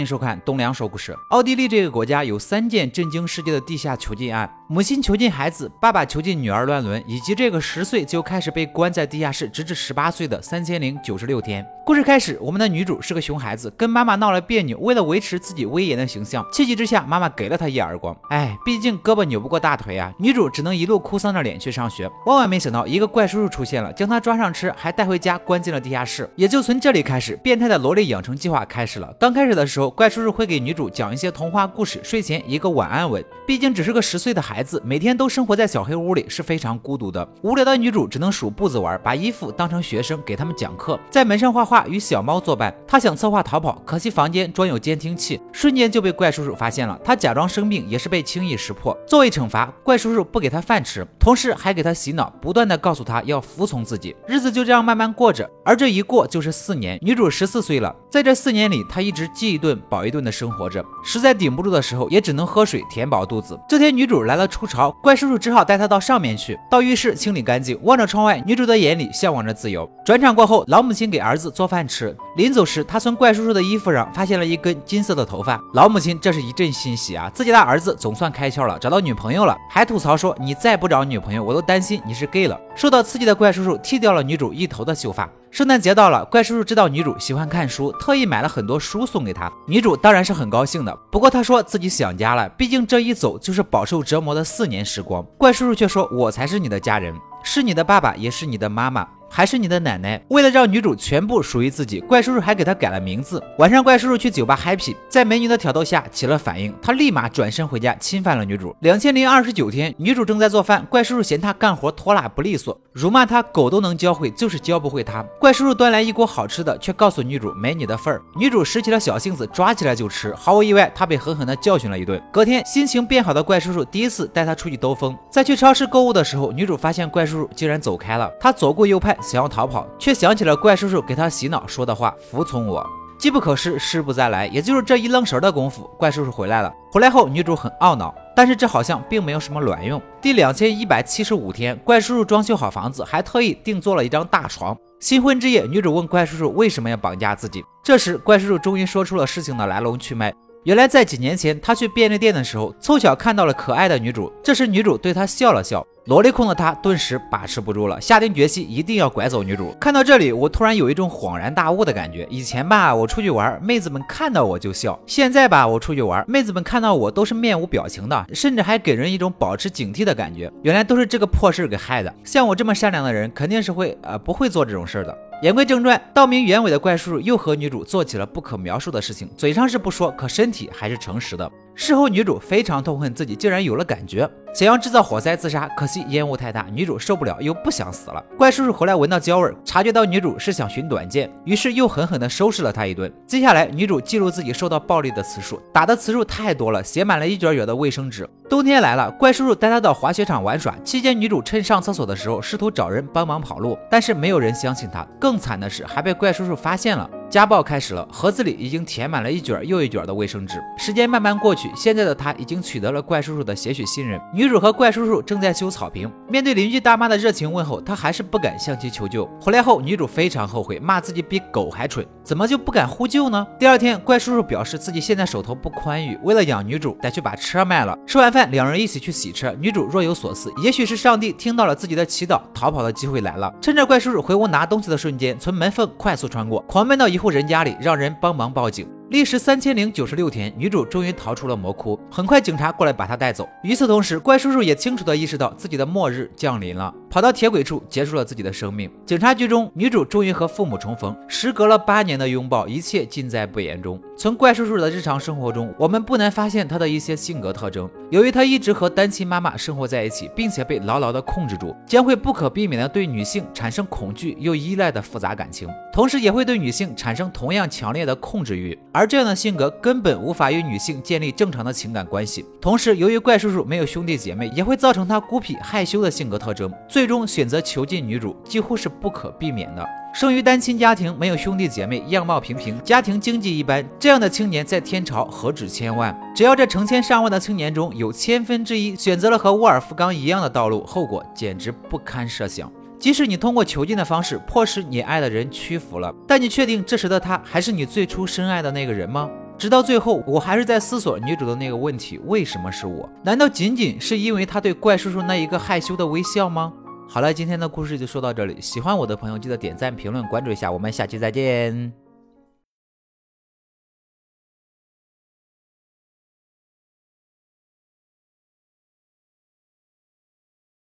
欢迎收看东梁说故事。奥地利这个国家有三件震惊世界的地下囚禁案：母亲囚禁孩子，爸爸囚禁女儿乱伦，以及这个十岁就开始被关在地下室，直至十八岁的三千零九十六天。故事开始，我们的女主是个熊孩子，跟妈妈闹了别扭，为了维持自己威严的形象，气急之下，妈妈给了她一耳光。哎，毕竟胳膊扭不过大腿啊，女主只能一路哭丧着脸去上学。万万没想到，一个怪叔叔出现了，将她抓上车，还带回家，关进了地下室。也就从这里开始，变态的萝莉养成计划开始了。刚开始的时候，怪叔叔会给女主讲一些童话故事，睡前一个晚安吻。毕竟只是个十岁的孩孩子，每天都生活在小黑屋里，是非常孤独的。无聊的女主只能数步子玩，把衣服当成学生给他们讲课，在门上画画，与小猫作伴。她想策划逃跑，可惜房间装有监听器，瞬间就被怪叔叔发现了。她假装生病，也是被轻易识破。作为惩罚，怪叔叔不给她饭吃，同时还给她洗脑，不断的告诉她要服从自己。日子就这样慢慢过着，而这一过就是四年。女主十四岁了，在这四年里，她一直饥一顿饱一顿。的生活着，实在顶不住的时候，也只能喝水填饱肚子。这天，女主来了初潮，怪叔叔只好带她到上面去，到浴室清理干净。望着窗外，女主的眼里向往着自由。转场过后，老母亲给儿子做饭吃，临走时，他从怪叔叔的衣服上发现了一根金色的头发。老母亲这是一阵欣喜啊，自己的儿子总算开窍了，找到女朋友了，还吐槽说：“你再不找女朋友，我都担心你是 gay 了。”受到刺激的怪叔叔剃掉了女主一头的秀发。圣诞节到了，怪叔叔知道女主喜欢看书，特意买了很多书送给她。女主当然是很高兴的，不过她说自己想家了，毕竟这一走就是饱受折磨的四年时光。怪叔叔却说：“我才是你的家人，是你的爸爸，也是你的妈妈。”还是你的奶奶。为了让女主全部属于自己，怪叔叔还给她改了名字。晚上，怪叔叔去酒吧 happy，在美女的挑逗下起了反应，他立马转身回家侵犯了女主。两千零二十九天，女主正在做饭，怪叔叔嫌她干活拖拉不利索，辱骂她狗都能教会，就是教不会她。怪叔叔端来一锅好吃的，却告诉女主没你的份儿。女主拾起了小性子，抓起来就吃。毫无意外，她被狠狠地教训了一顿。隔天，心情变好的怪叔叔第一次带她出去兜风。在去超市购物的时候，女主发现怪叔叔竟然走开了，她左顾右盼。想要逃跑，却想起了怪叔叔给他洗脑说的话：“服从我，机不可失，失不再来。”也就是这一愣神的功夫，怪叔叔回来了。回来后，女主很懊恼，但是这好像并没有什么卵用。第两千一百七十五天，怪叔叔装修好房子，还特意定做了一张大床。新婚之夜，女主问怪叔叔为什么要绑架自己。这时，怪叔叔终于说出了事情的来龙去脉。原来在几年前，他去便利店的时候，凑巧看到了可爱的女主。这时，女主对他笑了笑。萝莉控的他顿时把持不住了，下定决心一定要拐走女主。看到这里，我突然有一种恍然大悟的感觉。以前吧，我出去玩，妹子们看到我就笑；现在吧，我出去玩，妹子们看到我都是面无表情的，甚至还给人一种保持警惕的感觉。原来都是这个破事给害的。像我这么善良的人，肯定是会呃不会做这种事的。言归正传，道明原委的怪叔叔又和女主做起了不可描述的事情，嘴上是不说，可身体还是诚实的。事后，女主非常痛恨自己竟然有了感觉，想要制造火灾自杀，可惜烟雾太大，女主受不了，又不想死了。怪叔叔回来闻到焦味，察觉到女主是想寻短见，于是又狠狠地收拾了她一顿。接下来，女主记录自己受到暴力的次数，打的次数太多了，写满了一卷卷的卫生纸。冬天来了，怪叔叔带她到滑雪场玩耍，期间女主趁上厕所的时候试图找人帮忙跑路，但是没有人相信她。更惨的是，还被怪叔叔发现了。家暴开始了，盒子里已经填满了一卷又一卷的卫生纸。时间慢慢过去，现在的他已经取得了怪叔叔的些许信任。女主和怪叔叔正在修草坪，面对邻居大妈的热情问候，他还是不敢向其求救。回来后，女主非常后悔，骂自己比狗还蠢，怎么就不敢呼救呢？第二天，怪叔叔表示自己现在手头不宽裕，为了养女主，得去把车卖了。吃完饭，两人一起去洗车。女主若有所思，也许是上帝听到了自己的祈祷，逃跑的机会来了。趁着怪叔叔回屋拿东西的瞬间，从门缝快速穿过，狂奔到一。户人家里，让人帮忙报警。历时三千零九十六天，女主终于逃出了魔窟。很快，警察过来把她带走。与此同时，怪叔叔也清楚地意识到自己的末日降临了，跑到铁轨处结束了自己的生命。警察局中，女主终于和父母重逢。时隔了八年的拥抱，一切尽在不言中。从怪叔叔的日常生活中，我们不难发现他的一些性格特征。由于他一直和单亲妈妈生活在一起，并且被牢牢地控制住，将会不可避免地对女性产生恐惧又依赖的复杂感情，同时也会对女性产生同样强烈的控制欲。而而这样的性格根本无法与女性建立正常的情感关系。同时，由于怪叔叔没有兄弟姐妹，也会造成他孤僻害羞的性格特征，最终选择囚禁女主，几乎是不可避免的。生于单亲家庭，没有兄弟姐妹，样貌平平，家庭经济一般，这样的青年在天朝何止千万？只要这成千上万的青年中有千分之一选择了和沃尔夫冈一样的道路，后果简直不堪设想。即使你通过囚禁的方式迫使你爱的人屈服了，但你确定这时的他还是你最初深爱的那个人吗？直到最后，我还是在思索女主的那个问题：为什么是我？难道仅仅是因为他对怪叔叔那一个害羞的微笑吗？好了，今天的故事就说到这里。喜欢我的朋友，记得点赞、评论、关注一下。我们下期再见。